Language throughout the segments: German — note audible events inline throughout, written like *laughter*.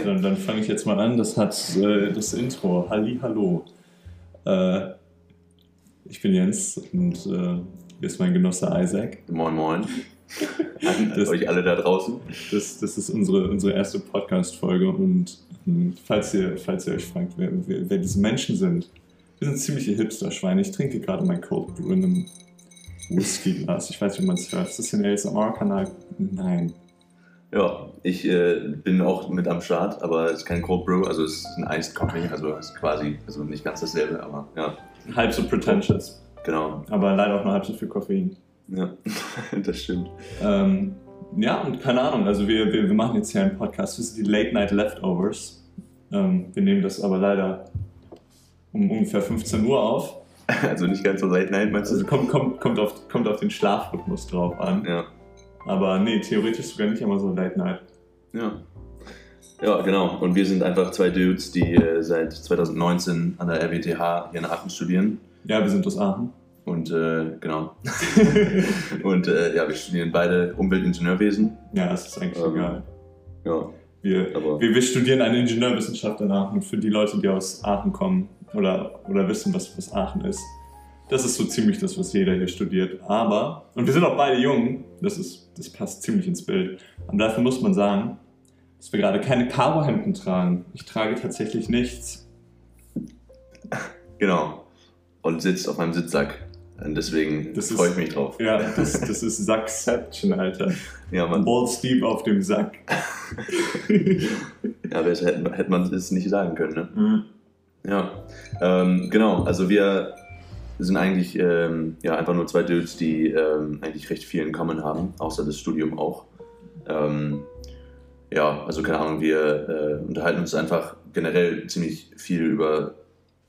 Okay, dann, dann fange ich jetzt mal an. Das hat äh, das Intro. Halli, hallo. Äh, ich bin Jens und äh, hier ist mein Genosse Isaac. Moin, moin. An *laughs* Das- euch alle da draußen. Das, das ist unsere, unsere erste Podcast-Folge und hm, falls ihr, falls ihr euch fragt, wer, wer, wer diese Menschen sind, wir sind ziemliche Hipster-Schweine. Ich trinke gerade mein Cold Brew in einem Whisky-Glas. Ich weiß nicht, ob man es hört. Ist das hier ein ASMR-Kanal? Nein. Ja, ich äh, bin auch mit am Start, aber es ist kein Cold Brew, also es ist ein Iced Coffee, also es ist quasi, also nicht ganz dasselbe, aber ja, Halb so pretentious, genau. aber leider auch nur halb so viel Koffein. Ja, *laughs* das stimmt. Ähm, ja, und keine Ahnung, also wir, wir, wir machen jetzt hier einen Podcast, das sind die Late Night Leftovers. Ähm, wir nehmen das aber leider um ungefähr 15 Uhr auf. *laughs* Also nicht ganz so late night, meinst Also du? kommt, kommt, kommt, auf, kommt auf den Schlafrhythmus drauf an. Ja, Aber nee, theoretisch sogar nicht immer so Late Night. ja. Ja, genau. Und wir sind einfach zwei Dudes, die äh, seit 2019 an der RWTH hier in Aachen studieren. Ja, wir sind aus Aachen. Und äh, genau. *laughs* Und äh, ja, wir studieren beide Umweltingenieurwesen. ja, es ist eigentlich Ähm, egal. Ja, Wir, aber wir, wir studieren eine Ingenieurwissenschaft in Aachen. Und für die Leute, die aus Aachen kommen oder, oder wissen, was, was Aachen ist, das ist so ziemlich das, was jeder hier studiert. Aber, und wir sind auch beide jung, das, ist, das passt ziemlich ins Bild. Und dafür muss man sagen, dass wir gerade keine Cargohemden tragen. Ich trage tatsächlich nichts. genau. Und sitzt auf meinem Sitzsack. Und deswegen Das freue ist- ich mich drauf. Ja, das, das ist Sackception, Alter. Ja, man. Bald Steve auf dem Sack. *laughs* Ja, besser hätte, hätte man es nicht sagen können, ne? Mhm. Ja, ähm, genau. Also wir sind eigentlich ähm, ja, einfach nur zwei Dudes, die ähm, eigentlich recht viel in Common haben, außer das Studium auch. Ähm, ja, also keine Ahnung, wir äh, unterhalten uns einfach generell ziemlich viel über,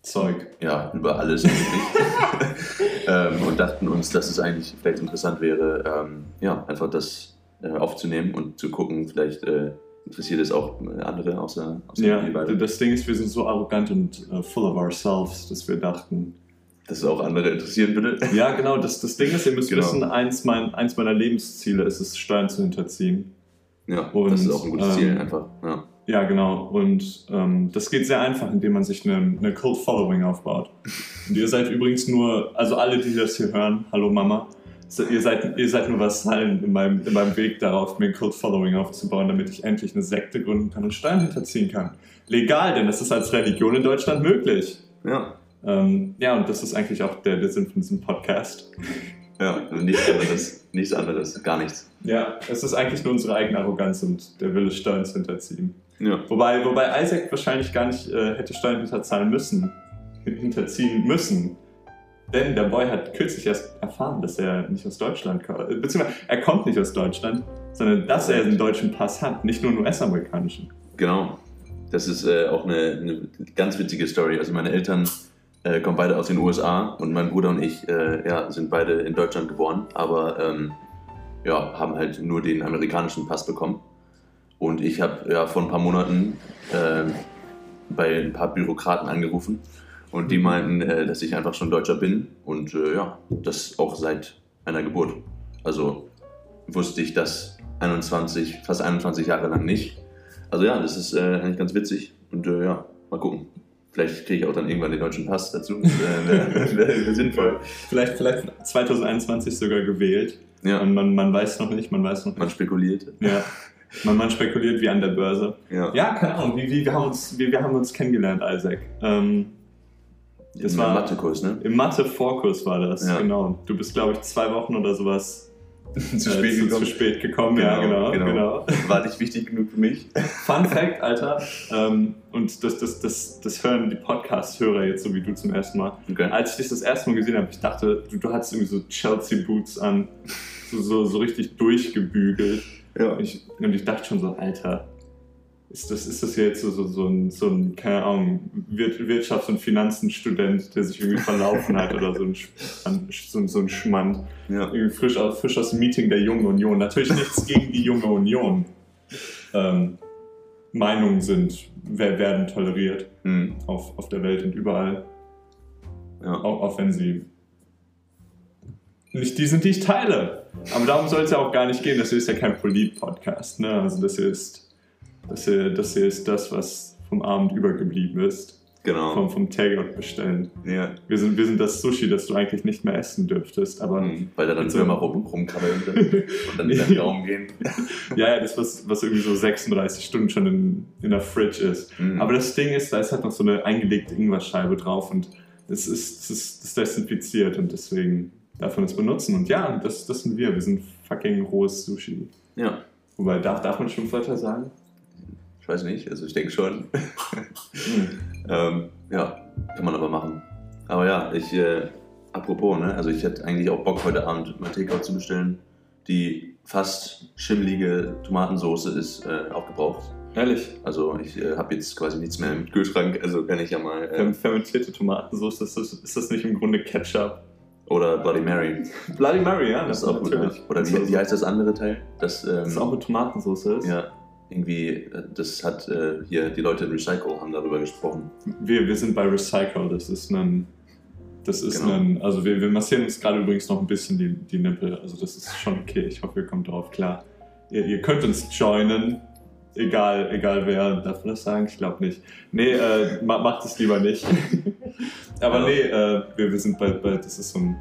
Zeug. ja, über alles eigentlich. *laughs* ähm, und dachten uns, dass es eigentlich vielleicht interessant wäre, ähm, ja, einfach das äh, aufzunehmen und zu gucken, vielleicht äh, interessiert es auch äh, andere außer, außer Ja, das Ding ist, wir sind so arrogant und äh, full of ourselves, dass wir dachten. Dass es auch andere interessieren würde. Ja, genau, das, das Ding ist, ihr müsst Genau. wissen, eins, mein, eins meiner Lebensziele ist es, Steuern zu hinterziehen. Ja, Und, das ist auch ein gutes ähm, Ziel einfach. Ja. Ja, genau. Und ähm, das geht sehr einfach, indem man sich eine, eine Cult Following aufbaut. Und ihr seid übrigens nur, also alle, die das hier hören, hallo Mama, so, ihr, seid, ihr seid nur Vasallen in meinem, in meinem Weg darauf, mir ein Cult Following aufzubauen, damit ich endlich eine Sekte gründen kann und Steuern hinterziehen kann. Legal, denn das ist als Religion in Deutschland möglich. ja, Ähm, ja, und das ist eigentlich auch der, der Sinn von diesem Podcast. ja, nichts anderes, nichts anderes, gar nichts. Ja, es ist eigentlich nur unsere eigene Arroganz und der Wille, Steuern zu hinterziehen. Ja, Wobei, wobei Isaac wahrscheinlich gar nicht äh, hätte Steuern hinterzahlen müssen, hinterziehen müssen. Denn der Boy hat kürzlich erst erfahren, dass er nicht aus Deutschland kommt. Äh, Beziehungsweise er kommt nicht aus Deutschland, sondern dass er einen deutschen Pass hat, nicht nur einen US-amerikanischen. genau. Das ist äh, auch eine, eine ganz witzige Story. Also meine Eltern äh, kommen beide aus den USA und mein Bruder und ich äh, ja, sind beide in Deutschland geboren, aber ähm, ja, haben halt nur den amerikanischen Pass bekommen. Und ich habe ja vor ein paar Monaten ähm, bei ein paar Bürokraten angerufen und die meinten, äh, dass ich einfach schon Deutscher bin und äh, ja, das auch seit meiner Geburt. Also wusste ich das 21, fast 21 Jahre lang nicht. Also ja, das ist äh, eigentlich ganz witzig und äh, ja, mal gucken. Vielleicht kriege ich auch dann irgendwann den deutschen Pass dazu. *laughs* Äh, wäre wär, wär sinnvoll. Vielleicht, vielleicht 2021 sogar gewählt. Ja, Und man, man weiß noch nicht, man weiß noch man nicht. spekuliert. Ja. Man, man spekuliert wie an der Börse. Ja, Ja, keine Ahnung, wie, wie, wir, haben uns, wie, wir haben uns kennengelernt, Isaac. Ähm, das Im Mathekurs, ne? Im Mathe-Vorkurs war das, Ja. genau. Du bist, glaube ich, zwei Wochen oder sowas zu äh, spät zu, gekommen. zu spät gekommen. ja, genau, genau. War nicht wichtig genug für mich. Fun Fact, Alter, ähm, und das, das, das, das hören die Podcast-Hörer jetzt so wie du zum ersten Mal. Okay. Als ich dich das erste Mal gesehen habe, ich dachte, du, du hattest irgendwie so Chelsea-Boots an, so, so, so richtig durchgebügelt. Ja. Ich, und ich dachte schon so, Alter, ist das, ist das jetzt so, so, so, ein, so ein, keine Ahnung, Wir- Wirtschafts- und Finanzenstudent, der sich irgendwie verlaufen hat oder so ein, so, so ein Schmand. Ja. Frisch aus, frisch aus dem Meeting der Jungen Union. Natürlich nichts gegen die Junge Union. Ähm, Meinungen sind, wer- werden toleriert Hm. auf, auf der Welt und überall, ja. auch, auch wenn sie nicht die sind, die ich teile. Aber darum soll es ja auch gar nicht gehen. Das hier ist ja kein Polit-Podcast. Ne? Also das hier ist Das hier, das hier ist das, was vom Abend übergeblieben ist. Genau. Vom, vom Takeout bestellen. Ja. Wir sind, wir sind das Sushi, das du eigentlich nicht mehr essen dürftest. Aber Mhm. Weil da dann so- Würmer rum, rumkrabbeln *laughs* und dann in den Raum gehen. *laughs* ja, ja, das, was, was irgendwie so 36 Stunden schon in, in der Fridge ist. Mhm. Aber das Ding ist, da ist halt noch so eine eingelegte Ingwerscheibe drauf und das ist, das ist, ist desinfiziert und deswegen darf man es benutzen. Und ja, das, das sind wir. Wir sind fucking rohes Sushi. ja, Wobei, darf, darf man Schimpfwörter sagen? Ich weiß nicht, also ich denke schon. *laughs* ähm, ja, kann man aber machen. Aber ja, ich, äh, apropos, ne, also ich hätte eigentlich auch Bock heute Abend mal Takeout zu bestellen. Die fast schimmelige Tomatensoße ist äh, aufgebraucht. Ehrlich, Also ich äh, habe jetzt quasi nichts mehr im Kühlschrank, also kann ich ja mal. Äh, Ferm- fermentierte Tomatensauce, ist das, ist das nicht im Grunde Ketchup? oder Bloody Mary. Bloody Mary, ja, Das ist auch gut. Ne? Oder wie, ist- wie heißt das andere Teil? Das, ähm, Das auch mit Tomatensauce ist? ja, irgendwie, äh, das hat äh, hier die Leute in Recycle haben darüber gesprochen. Wir, wir sind bei Recycle, das ist ein. Das ist Genau. ein. Also wir, wir massieren uns gerade übrigens noch ein bisschen die, die Nippel. Also das ist schon okay. Ich hoffe, ihr kommt darauf klar. Ihr, ihr könnt uns joinen. Egal, egal wer. Darf man das sagen? Ich glaube nicht. Nee, äh, ma, macht es lieber nicht. *laughs* Aber Ja. nee, äh, wir, wir sind bei, bei. Das ist so ein.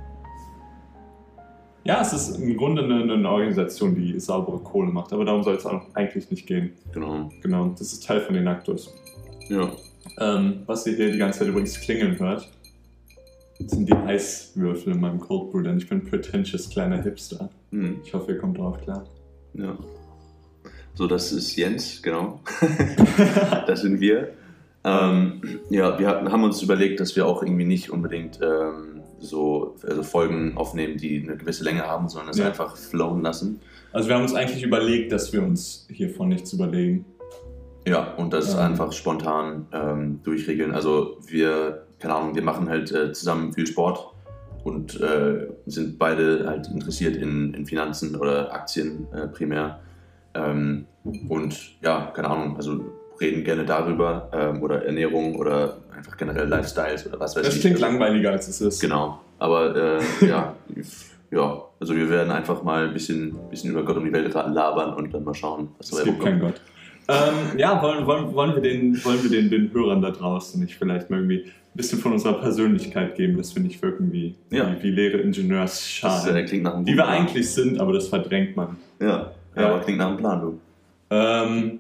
Ja, es ist im Grunde eine, eine Organisation, die saubere Kohle macht. Aber darum soll es auch eigentlich nicht gehen. Genau. Genau, das ist Teil von den Actus. Ja. Ähm, was ihr hier die ganze Zeit übrigens klingeln hört, sind die Eiswürfel in meinem Cold Brew, denn ich bin pretentious kleiner Hipster. Hm. Ich hoffe, ihr kommt drauf klar. ja. So, das ist Jens, genau. *laughs* das sind wir. Ähm, ja, wir haben uns überlegt, dass wir auch irgendwie nicht unbedingt ähm, so also Folgen aufnehmen, die eine gewisse Länge haben, sondern es Ja. einfach flowen lassen. Also wir haben uns eigentlich überlegt, dass wir uns hiervon nichts überlegen. Ja, und das Ähm. einfach spontan ähm, durchregeln. Also wir, keine Ahnung, wir machen halt äh, zusammen viel Sport und äh, sind beide halt interessiert in, in Finanzen oder Aktien äh, primär. Ähm, und ja, keine Ahnung, also reden gerne darüber ähm, oder Ernährung oder einfach generell Lifestyles oder was weiß Das ich. klingt Also, langweiliger, als es ist. Genau, aber äh, ja, ja, also wir werden einfach mal ein bisschen, bisschen über Gott und die Welt labern und dann mal schauen, was Es dabei gibt keinen rumkommt. Gott. Ähm, ja, wollen, wollen, wollen wir, den, wollen wir den, den Hörern da draußen nicht vielleicht mal irgendwie ein bisschen von unserer Persönlichkeit geben, dass wir nicht wirken wie, Ja. wie, wie leere Das Ingenieursschalen. äh, klingt die wir Plan. eigentlich sind, aber das verdrängt man. Ja, ja, Ja. aber klingt nach einem Plan, du. Ähm,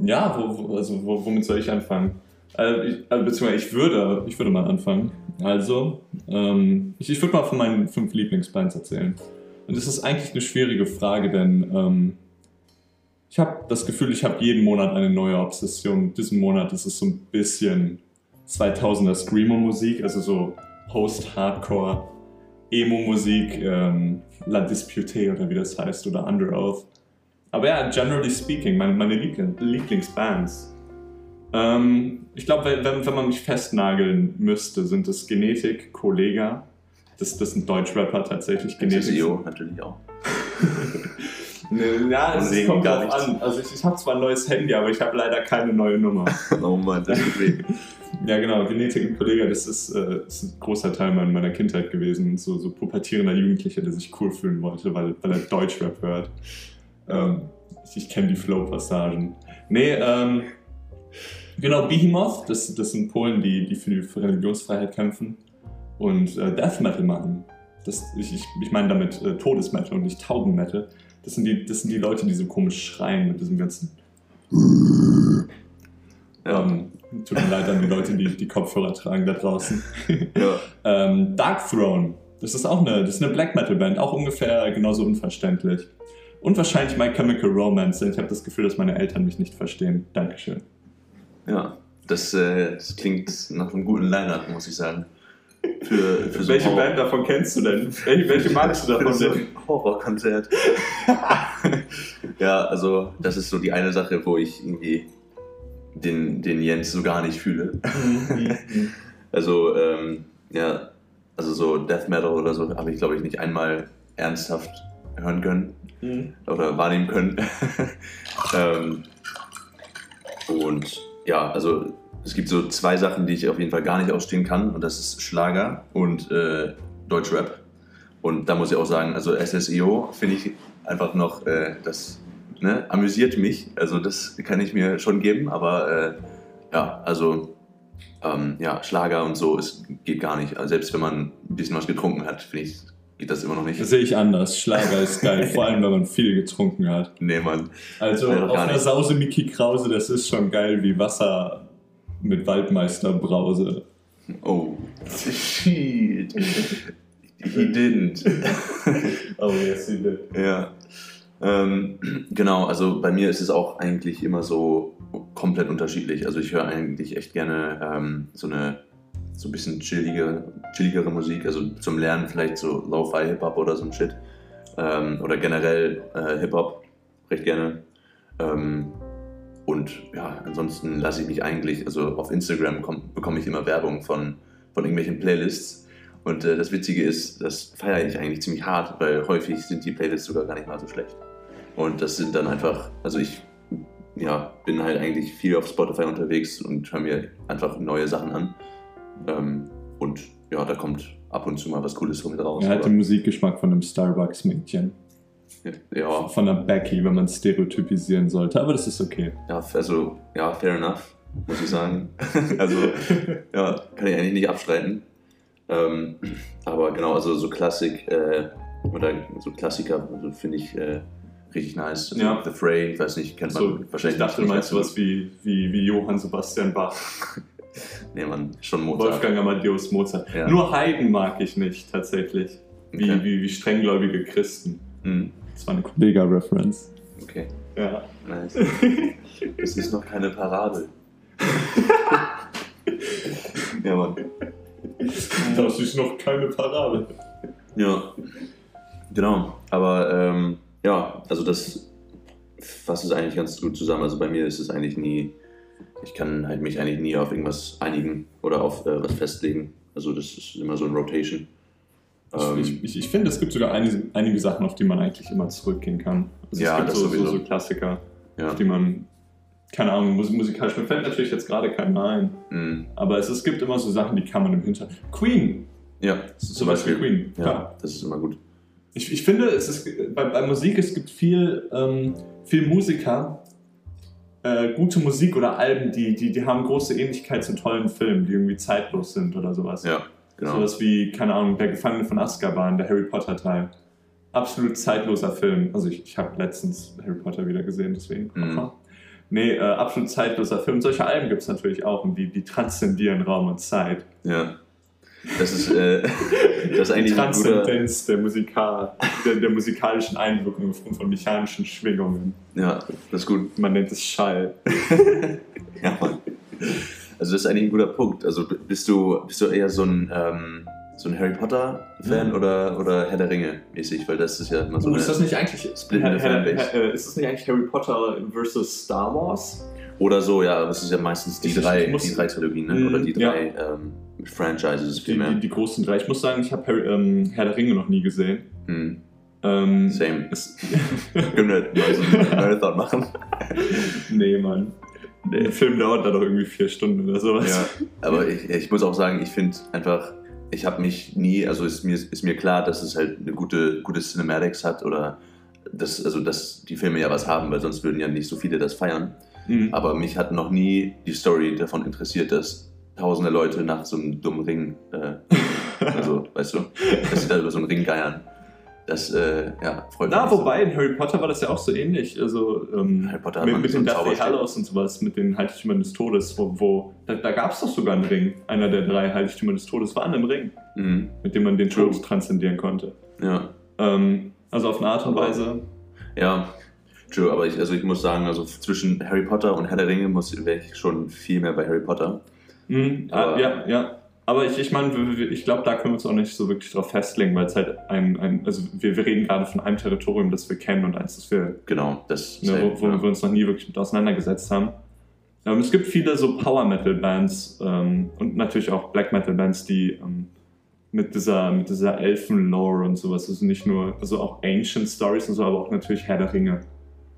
ja, wo, wo, also wo, womit soll ich anfangen? Also, ich, also, beziehungsweise ich würde, ich würde mal anfangen. Also, ähm, ich, ich würde mal von meinen fünf Lieblingsbands erzählen. Und das ist eigentlich eine schwierige Frage, denn ähm, ich habe das Gefühl, ich habe jeden Monat eine neue Obsession. Diesen Monat ist es so ein bisschen 2000er Screamo-Musik, also so Post-Hardcore, Emo-Musik, ähm, La Dispute oder wie das heißt, oder Under Oath. Aber ja, generally speaking, meine, meine Liebling, Lieblingsbands. Ähm, ich glaube, wenn, wenn man mich festnageln müsste, sind es Genetik, Kollega. Das, das sind Deutschrapper tatsächlich. Genetik. SEO natürlich auch. *laughs* Ne, Ja, es kommt nichts. an. Also ich, ich habe zwar ein neues Handy, aber ich habe leider keine neue Nummer. *laughs* Oh Mann, das weh. *laughs* Ja, genau, Genetik und Kollege, das ist, äh, ist ein großer Teil meiner, Kindheit gewesen. So, so pubertierender Jugendlicher, der sich cool fühlen wollte, weil, weil er Deutschrap hört. Ähm, ich ich kenne die Flow-Passagen. Nee, ähm, genau, Behemoth, das, das sind Polen, die, die für die Religionsfreiheit kämpfen und äh, Death Metal machen. Das, ich ich, ich meine damit äh, Todesmetal und nicht Taubenmetal. Das sind, die, das sind die Leute, die so komisch schreien mit diesem ganzen *laughs* ähm, tut mir leid an die Leute, die die Kopfhörer tragen da draußen. *laughs* ja. ähm, Dark Throne, das ist auch eine, das ist eine Black Metal Band, auch ungefähr genauso unverständlich. Und wahrscheinlich My Chemical Romance, denn ich habe das Gefühl, dass meine Eltern mich nicht verstehen. Dankeschön. Ja. Das, äh, das klingt nach einem guten Line-Up, muss ich sagen. Für, für so welche ein Band davon kennst du denn? Welche, welche *laughs* magst du davon so denn? Horrorkonzert. *laughs* ja, also das ist so die eine Sache, wo ich irgendwie den, den Jens so gar nicht fühle. *laughs* Also, ähm, ja, also so Death Metal oder so habe ich, glaube ich, nicht einmal ernsthaft hören können oder wahrnehmen können. ähm, und ja, also es gibt so zwei Sachen, die ich auf jeden Fall gar nicht ausstehen kann und das ist Schlager und äh, Deutschrap. Und da muss ich auch sagen, also SSEO finde ich einfach noch äh, das ne, amüsiert mich. Also das kann ich mir schon geben, aber äh, ja, also ähm, ja, Schlager und so ist, geht gar nicht. Also selbst wenn man ein bisschen was getrunken hat, finde ich, geht das immer noch nicht. Das sehe ich anders. Schlager ist geil, *laughs* vor allem wenn man viel getrunken hat. Nee, Mann. Also auf einer. Sause Mickey Krause, das ist schon geil wie Wasser mit Waldmeisterbrause. Oh. Shit. He didn't. *laughs* Oh yes, he did. Ja. Ähm, genau, also bei mir ist es auch eigentlich immer so komplett unterschiedlich. Also ich höre eigentlich echt gerne ähm, so eine so ein bisschen chillige, chilligere Musik, also zum Lernen vielleicht so Lo-Fi Hip-Hop oder so ein Shit. Ähm, oder generell äh, Hip-Hop recht gerne. Ähm, und ja, ansonsten lasse ich mich eigentlich, also auf Instagram komm, bekomme ich immer Werbung von, von irgendwelchen Playlists. Und äh, das Witzige ist, das feiere ich eigentlich ziemlich hart, weil häufig sind die Playlists sogar gar nicht mal so schlecht. Und das sind dann einfach, also ich ja, bin halt eigentlich viel auf Spotify unterwegs und höre mir einfach neue Sachen an. Ähm, und ja, da kommt ab und zu mal was Cooles mit raus. Er hat den Musikgeschmack von einem Starbucks-Mädchen. *laughs* ja, Von einer Becky, wenn man stereotypisieren sollte. Aber das ist okay. ja, also, ja, fair enough, muss ich sagen. *laughs* also, ja, kann ich eigentlich nicht abstreiten. Ähm, aber genau, also so Klassik äh, oder so Klassiker also finde ich äh, richtig nice. Also Ja. The Fray, ich weiß nicht, kennt man So, wahrscheinlich ich dachte, du nicht. meinst sowas wie, wie, wie Johann Sebastian Bach, *laughs* Nee, man, schon Mozart. Wolfgang Amadeus Mozart. Ja. Nur Haydn mag ich nicht, tatsächlich. Wie, Okay. wie, wie strenggläubige Christen. Hm, Das war eine Kollega-Reference. okay, Ja. nice. *laughs* Das ist noch keine Parabel. *laughs* ja, Mann. Das ist noch keine Parabel. Ja, genau. Aber ähm, ja, also das fasst es eigentlich ganz gut zusammen. Also bei mir ist es eigentlich nie, ich kann halt mich eigentlich nie auf irgendwas einigen oder auf äh, was festlegen. Also das ist immer so ein Rotation. Ähm, ich, ich, ich finde, es gibt sogar einige, einige Sachen, auf die man eigentlich immer zurückgehen kann. Also Ja, es gibt das so, so, sowieso. so Klassiker, ja. auf die man, keine Ahnung, mus- musikalisch, mir fällt natürlich jetzt gerade keiner ein. Mm, Aber es, es gibt immer so Sachen, die kann man im Hintergrund. Queen, ja, zum Beispiel Queen. Ja, klar. das ist immer gut. Ich, ich finde, es ist, bei, bei Musik, es gibt viel, ähm, viel Musiker, äh, gute Musik oder Alben, die, die, die haben große Ähnlichkeit zu tollen Filmen, die irgendwie zeitlos sind oder sowas. Ja, genau. Sowas wie, keine Ahnung, Der Gefangene von Azkaban, der Harry Potter Teil. Absolut zeitloser Film. Also ich, ich habe letztens Harry Potter wieder gesehen, deswegen. Mhm. Nee, äh, absolut zeitloser Film. Solche Alben gibt es natürlich auch und die, die transzendieren Raum und Zeit. Ja. Das ist, äh, *laughs* das ist Die eigentlich ein guter. Transzendenz der, Musikal, der, der musikalischen Einwirkung aufgrund von mechanischen Schwingungen. Ja, das ist gut. Man nennt es Schall. *laughs* Ja, Mann. Also das ist eigentlich ein guter Punkt. Also bist du, bist du eher so ein, ähm, so ein Harry Potter-Fan Mhm. oder, oder Herr der Ringe mäßig? Weil das ist ja immer so Oh, eine, ist das nicht eigentlich Split in the Fanbase. äh, ist das nicht eigentlich Harry Potter versus Star Wars? Oder so, ja, aber es ist ja meistens die Ich- drei, muss- die drei Trilogien, ne? Mhm, oder die ja. drei ähm, Franchises Die, vielmehr. die, die großen drei. Ich muss sagen, ich habe ähm, Herr der Ringe noch nie gesehen. Hm, Ähm, same. *laughs* *laughs* Können wir mal so einen Marathon machen? *laughs* nee, Mann. Der Film dauert da doch irgendwie vier Stunden oder sowas. Ja, aber ich, ich muss auch sagen, ich finde einfach, ich habe mich nie, also ist mir, ist mir klar, dass es halt eine gute, gute Cinematics hat oder dass, also dass die Filme ja was haben, weil sonst würden ja nicht so viele das feiern. Mhm. Aber mich hat noch nie die Story davon interessiert, dass tausende Leute nach so einem dummen Ring, äh, *laughs* also weißt du, dass sie da über so einen Ring geiern. Das, äh, ja, freut mich. Na, nicht so. wobei, in Harry Potter war das ja auch so ähnlich. Also, ähm, Harry Potter mit, mit so den Deathly. Hallows und sowas, mit den Heiligtümern des Todes, wo, wo da, da gab es doch sogar einen Ring. Einer der drei Heiligtümer des Todes war an einem Ring, Mhm. mit dem man den. Tod transzendieren konnte. Ja, Ähm, also auf eine Art und Weise. ja. True, aber ich, also ich muss sagen, also zwischen Harry Potter und Herr der Ringe muss ich schon viel mehr bei Harry Potter. Mhm, Aber- ah, ja, ja. Aber ich, ich meine, ich glaube, da können wir uns auch nicht so wirklich drauf festlegen, weil es halt ein, ein also wir, wir reden gerade von einem Territorium, das wir kennen und eins, das wir Genau, das ne, wo, wo ja. wir uns noch nie wirklich mit auseinandergesetzt haben. Ähm, es gibt viele so Power-Metal-Bands ähm, und natürlich auch Black-Metal-Bands, die ähm, mit dieser, mit dieser Elfen-Lore und sowas, also nicht nur, also auch Ancient Stories und so, aber auch natürlich Herr der Ringe,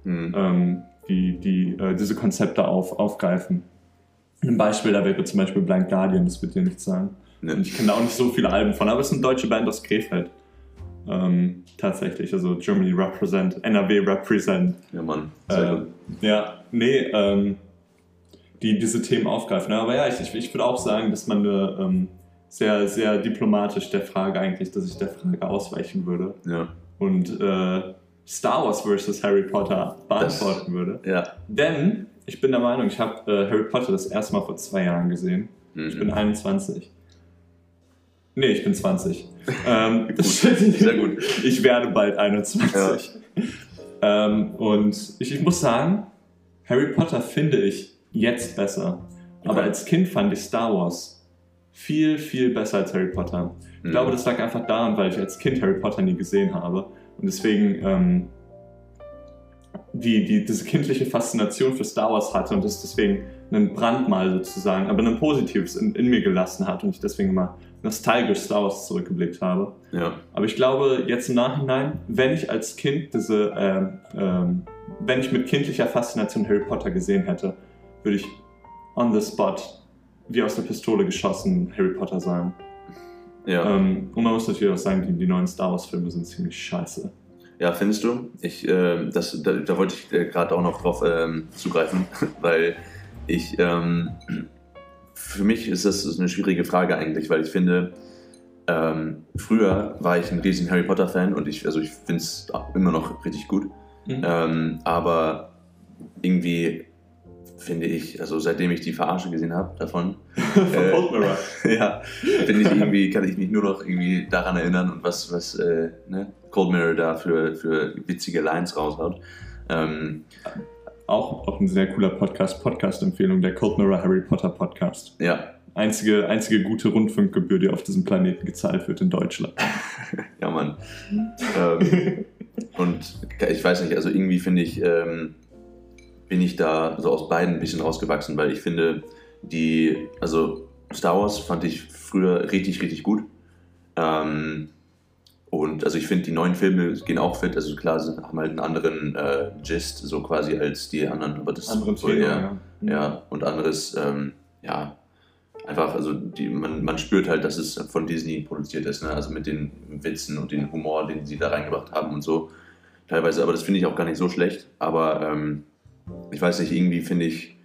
Hm. ähm, die, die äh, diese Konzepte auf, aufgreifen. Ein Beispiel da wäre zum Beispiel Blind Guardian, das wird dir nichts sagen. Ne. Und ich kenne da auch nicht so viele Alben von, aber es ist eine deutsche Band aus Krefeld. Ähm, tatsächlich, also Germany represent, NRW represent. Ja, Mann. Äh, ja, nee, ähm, die diese Themen aufgreifen. Aber ja, ich, ich, ich würde auch sagen, dass man eine, ähm, sehr, sehr diplomatisch der Frage eigentlich, dass ich der Frage ausweichen würde Ja. und äh, Star Wars versus Harry Potter beantworten würde. Ja. Denn ich bin der Meinung, ich habe äh, Harry Potter das erste Mal vor zwei Jahren gesehen. Mhm. Ich bin 21. Nee, ich bin 20. *laughs* ähm, *laughs* Gut. Sehr gut. Ich werde bald 21. Ähm, und ich, ich muss sagen, Harry Potter finde ich jetzt besser. Aber als Kind fand ich Star Wars viel, viel besser als Harry Potter. Ich Mhm. glaube, das lag einfach daran, weil ich als Kind Harry Potter nie gesehen habe. Und deswegen ähm, die, die, diese kindliche Faszination für Star Wars hatte und das deswegen einen Brandmal sozusagen, aber ein positives in, in mir gelassen hat und ich deswegen immer nostalgisch Star Wars zurückgeblickt habe. Ja. Aber ich glaube, jetzt im Nachhinein, wenn ich als Kind diese, ähm, ähm, wenn ich mit kindlicher Faszination Harry Potter gesehen hätte, würde ich on the spot, wie aus der Pistole geschossen, Harry Potter sagen. Ja. Ähm, und man muss natürlich auch sagen, die, die neuen Star Wars-Filme sind ziemlich scheiße. Ja, findest du? Ich, äh, das, da, da wollte ich äh, gerade auch noch drauf ähm, zugreifen, *laughs* weil ich, ähm, für mich ist das eine schwierige Frage eigentlich, weil ich finde, ähm, früher war ich ein riesen Harry Potter Fan und ich, also ich finde es immer noch richtig gut, Mhm. ähm, aber irgendwie finde ich, also seitdem ich die Verarsche gesehen habe davon, *laughs* Von äh, Cold Mirror. *laughs* ja, finde ich irgendwie, kann ich mich nur noch irgendwie daran erinnern und was, was äh, ne, Cold Mirror da für, für witzige Lines raushaut. Ähm, Auch, auch ein sehr cooler Podcast, Podcast-Empfehlung, der Cold Mirror Harry Potter Podcast. ja, Einzige, einzige gute Rundfunkgebühr, die auf diesem Planeten gezahlt wird in Deutschland. *laughs* ja, Mann. ähm, und ich weiß nicht, also irgendwie finde ich, ähm, bin ich da so aus beiden ein bisschen rausgewachsen, weil ich finde, die, also Star Wars fand ich früher richtig, richtig gut. Ähm, und also ich finde, die neuen Filme gehen auch fit. Also klar, sie haben halt einen anderen äh, Gist, so quasi als die anderen, aber das Anderen voll Thema, eher- ja. ja, und anderes, ähm, ja, einfach, also die, man, man spürt halt, dass es von Disney produziert ist, ne? also mit den Witzen und den Humor, den sie da reingebracht haben und so. Teilweise, aber das finde ich auch gar nicht so schlecht, aber ähm, ich weiß nicht, irgendwie finde ich,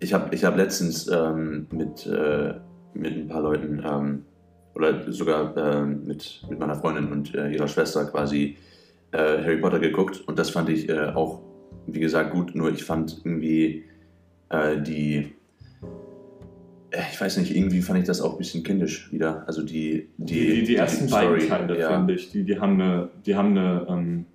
ich habe ich hab letztens ähm, mit, äh, mit ein paar Leuten ähm, oder sogar ähm, mit, mit meiner Freundin und äh, ihrer Schwester quasi äh, Harry Potter geguckt und das fand ich äh, auch, wie gesagt, gut, nur ich fand irgendwie äh, die, äh, ich weiß nicht, irgendwie fand ich das auch ein bisschen kindisch wieder. Also die, Die, die, die ersten Story, beiden Teile, ja. finde ich, die, die haben eine, die haben eine, ähm,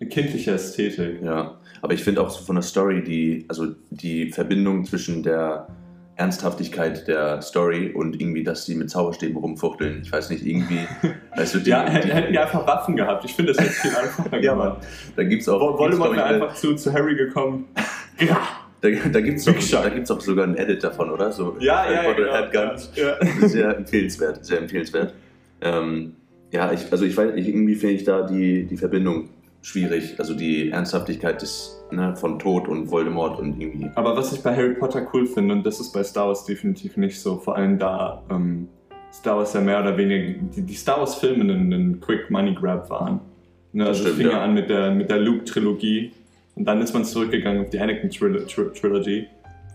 eine kindliche Ästhetik. Ja, aber ich finde auch so von der Story, die, also die Verbindung zwischen der Ernsthaftigkeit der Story und irgendwie, dass sie mit Zauberstäben rumfuchteln. Ich weiß nicht, irgendwie, *laughs* weißt du, die, Ja, hätten, die, hätten die einfach Waffen gehabt. Ich finde, das hätte viel einfacher ja, gemacht. Mann, da gibt es auch. Voldemort gibt's, wäre einfach zu, zu Harry gekommen. *laughs* Ja, Da, da gibt es doch, Shot. da gibt's doch sogar ein Edit davon, oder? So ja, Harry ja. Potter genau. Handgun. ja. *laughs* Sehr empfehlenswert, sehr empfehlenswert. Ähm, ja, ich, also ich weiß, ich, irgendwie finde ich da die, die Verbindung schwierig. Also die Ernsthaftigkeit des, ne, von Tod und Voldemort und irgendwie. Aber was ich bei Harry Potter cool finde, und das ist bei Star Wars definitiv nicht so, vor allem da ähm, Star Wars ja mehr oder weniger, die, die Star Wars-Filme ein, Quick Money Grab waren. Ne, also es stimmt, fing ja. ja an mit der, mit der Luke-Trilogie und dann ist man zurückgegangen auf die Anakin-Trilogy.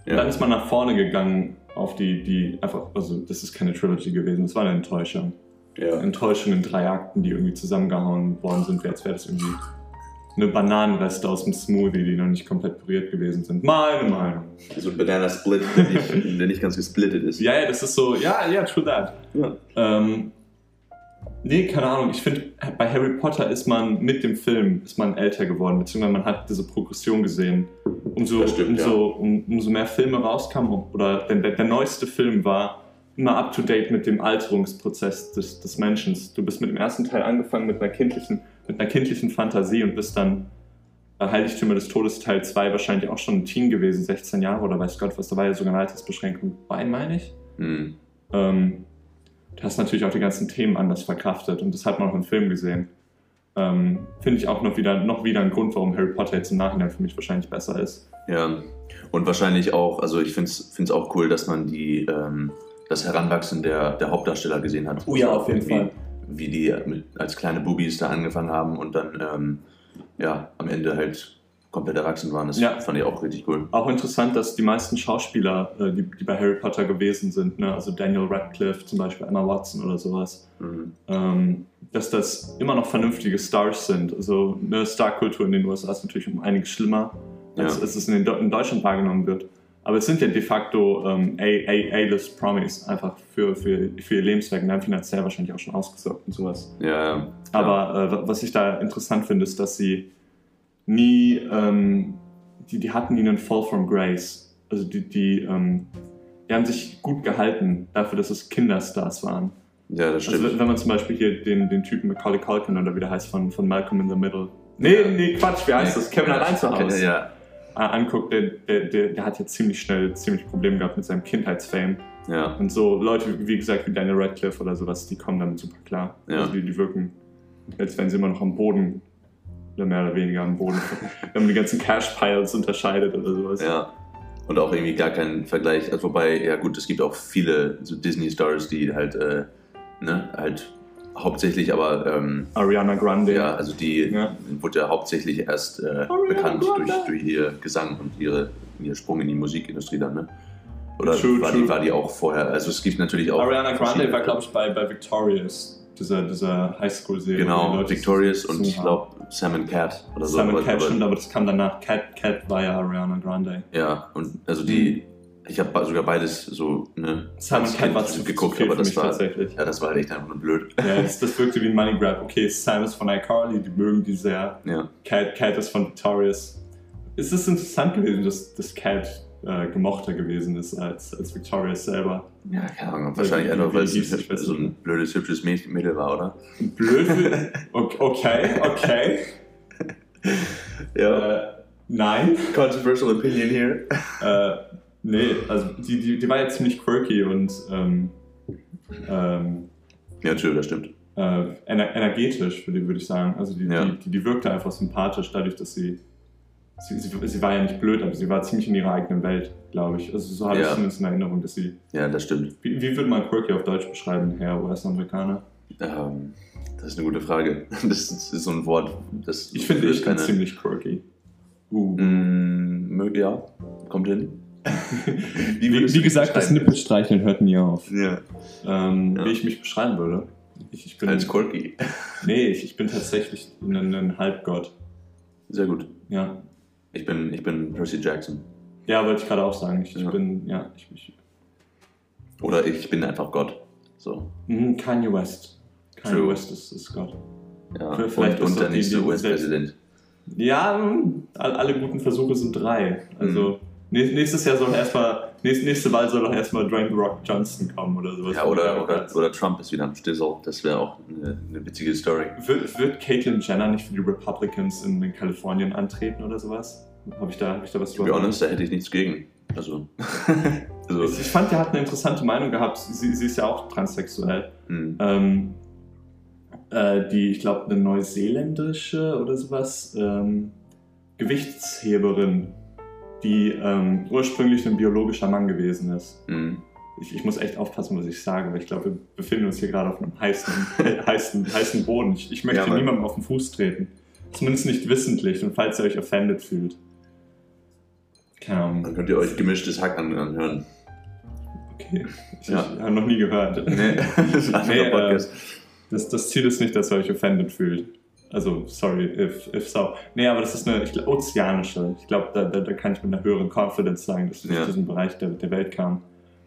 Und dann ist man nach vorne gegangen auf die, die einfach, also das ist keine Trilogy gewesen, das war eine Enttäuschung. ja. Enttäuschung in drei Akten, die irgendwie zusammengehauen worden sind, als wäre das irgendwie eine Bananenreste aus dem Smoothie, die noch nicht komplett püriert gewesen sind. Meine Meinung. So ein Banana Split, der nicht, *laughs* der nicht ganz gesplittet ist. Ja, ja, das ist so, ja, ja, true that. Ja. Ähm, nee, keine Ahnung. Ich finde, bei Harry Potter ist man mit dem Film ist man älter geworden, beziehungsweise man hat diese Progression gesehen. Umso, stimmt, umso, um, umso mehr Filme rauskamen, oder der, der, der neueste Film war immer up to date mit dem Alterungsprozess des, des Menschen. Du bist mit dem ersten Teil angefangen mit einer kindlichen, mit einer kindlichen Fantasie und bist dann bei Heiligtümer des Todes Teil 2 wahrscheinlich auch schon ein Teen gewesen, 16 Jahre oder weiß Gott was, da war ja sogar eine Altersbeschränkung bei, meine ich. Hm. Ähm, du hast natürlich auch die ganzen Themen anders verkraftet und das hat man auch im Film gesehen. Ähm, Finde ich auch noch wieder, noch wieder ein Grund, warum Harry Potter jetzt im Nachhinein für mich wahrscheinlich besser ist. Ja, und wahrscheinlich auch, also ich finde es auch cool, dass man die, ähm, das Heranwachsen der, der Hauptdarsteller gesehen hat. Oh ja, auf jeden Fall. Wie die mit, als kleine Bubis da angefangen haben und dann ähm, ja, am Ende halt komplett erwachsen waren. Das Ja. fand ich auch richtig cool. Auch interessant, dass die meisten Schauspieler, äh, die, die bei Harry Potter gewesen sind, ne? also Daniel Radcliffe, zum Beispiel Emma Watson oder sowas, Mhm. ähm, dass das immer noch vernünftige Stars sind. Also eine Starkultur in den USA ist natürlich um einiges schlimmer, als, Ja. als es in, den, in Deutschland wahrgenommen wird. Aber es sind ja de facto ähm, A-List Promis einfach für, für, für ihr Lebenswerk und haben finanziell wahrscheinlich auch schon ausgesorgt und sowas. Ja, ja. Aber äh, wa- was ich da interessant finde, ist, dass sie nie, ähm, die, die hatten nie einen Fall from Grace. Also die, die, ähm, die haben sich gut gehalten dafür, dass es Kinderstars waren. ja, das Also stimmt. wenn wenn man zum Beispiel hier den, den Typen Macaulay Culkin oder wie der heißt von, von Malcolm in the Middle. Nee, nee, Quatsch, wie heißt das? Kevin allein zu Hause. Ja, Anguckt, der, der, der, der hat ja ziemlich schnell ziemlich Probleme gehabt mit seinem Kindheitsfame. ja. Und so Leute, wie gesagt, wie Daniel Radcliffe oder sowas, die kommen damit super klar. Ja. Also die, die wirken, als wenn sie immer noch am Boden, oder mehr oder weniger am Boden, *laughs* wenn man die ganzen Cash-Piles unterscheidet oder sowas. Ja. Und auch irgendwie gar keinen Vergleich. Also wobei, ja gut, es gibt auch viele so Disney-Stars, die halt, äh, ne, halt hauptsächlich, aber ähm, Ariana Grande. ja, also die Ja. wurde ja hauptsächlich erst äh, bekannt durch, durch ihr Gesang und ihre, ihr Sprung in die Musikindustrie dann, ne? Oder True, war, true. Die, war die auch vorher? Also es gibt natürlich auch. Ariana Grande war, glaube ich, bei, bei Victorious, dieser, dieser Highschool-Serie. Genau, Victorious und ich glaube Sam and Cat oder so. Simon aber- Cat stimmt, aber das kam danach. Cat, Cat war ja Ariana Grande. Ja, und also die, ich habe sogar beides so, ne? Simon als Cat Kind war zu, geguckt, zu aber für das mich war, tatsächlich. ja, das war halt echt einfach nur blöd. Ja, *laughs* das, das wirkte wie ein Money Grab. Okay, Sam ist von iCarly, die mögen die sehr. Ja, Cat, Cat ist von Victorious. Es ist interessant gewesen, dass, dass Cat äh, gemochter gewesen ist als, als Victorious selber. ja keine Ahnung, wahrscheinlich einfach, weil es weiß so ein blödes, hübsches Mädel war, oder? Blöd. *laughs* Okay, okay. okay. Äh, nein. Controversial opinion here. Äh, nee, also die, die, die war ja ziemlich quirky und ähm, ähm, Ja, true, das stimmt. äh, ener energetisch, würde, ich sagen. Also die, Ja. die, die, die wirkte einfach sympathisch, dadurch, dass sie, sie, sie. Sie war ja nicht blöd, aber sie war ziemlich in ihrer eigenen Welt, glaube ich. Also so habe ich Ja. zumindest in Erinnerung, dass sie. Ja, das stimmt. Wie, wie würde man quirky auf Deutsch beschreiben, Herr US-Amerikaner? Ähm, das ist eine gute Frage. *laughs* Das ist so ein Wort, das. Ich finde, ich bin keine- ziemlich quirky. Uh. Mm, ja, kommt hin. Wie, wie du gesagt, das? Nippelstreicheln hört nie auf. Ja. Ähm, Ja. Wie ich mich beschreiben würde. Ich, ich bin, Als quirky. *laughs* nee, ich, ich bin tatsächlich ein, ein Halbgott. Sehr gut. Ja. Ich bin, ich bin Percy Jackson. Ja, wollte ich gerade auch sagen. Ich, ich Ja. bin, ja, ich, ich, Oder ich bin einfach Gott. So. Mhm, Kanye West. Kanye True. West ist, ist Gott. Ja. Vielleicht- und ist und der nächste US-Präsident. Ja, mm, all- alle guten Versuche sind drei. Also nä- nächstes Jahr soll erstmal, nächste, nächste Wahl soll doch erstmal Dwayne Rock Johnson kommen oder sowas. Ja, oder, oder, oder Trump ist wieder am Stissel. Das wäre auch eine, eine witzige Story. Wird, wird Caitlyn Jenner nicht für die Republicans in, in Kalifornien antreten oder sowas? Habe ich, da- hab ich da was To be honest, da hätte ich nichts gegen. Also. *laughs* also Ich, ich fand, der hat eine interessante Meinung gehabt. Sie, sie ist ja auch transsexuell. hm. Ähm, äh, die, ich glaube, eine neuseeländische oder sowas ähm, Gewichtsheberin, die ähm, ursprünglich ein biologischer Mann gewesen ist. Hm. Ich, ich muss echt aufpassen, was ich sage, weil ich glaube, wir befinden uns hier gerade auf einem heißen, *laughs* heißen, heißen Boden. Ich, ich möchte Ja, niemandem auf den Fuß treten. Zumindest nicht wissentlich und falls ihr euch offended fühlt. Keine Ahnung. Dann könnt ihr euch gemischtes Hack an- anhören. Okay. Ich, Ja. ich habe noch nie gehört. Nee, das ist ein Nee, anderer Podcast. Das, das Ziel ist nicht, dass ihr euch offended fühlt. Also, sorry, if, if so. Nee, aber das ist eine ich, glaub, ozeanische. Ich glaube, da, da, da kann ich mit einer höheren Confidence sagen, dass sie Ja. aus diesem Bereich der, der Welt kam.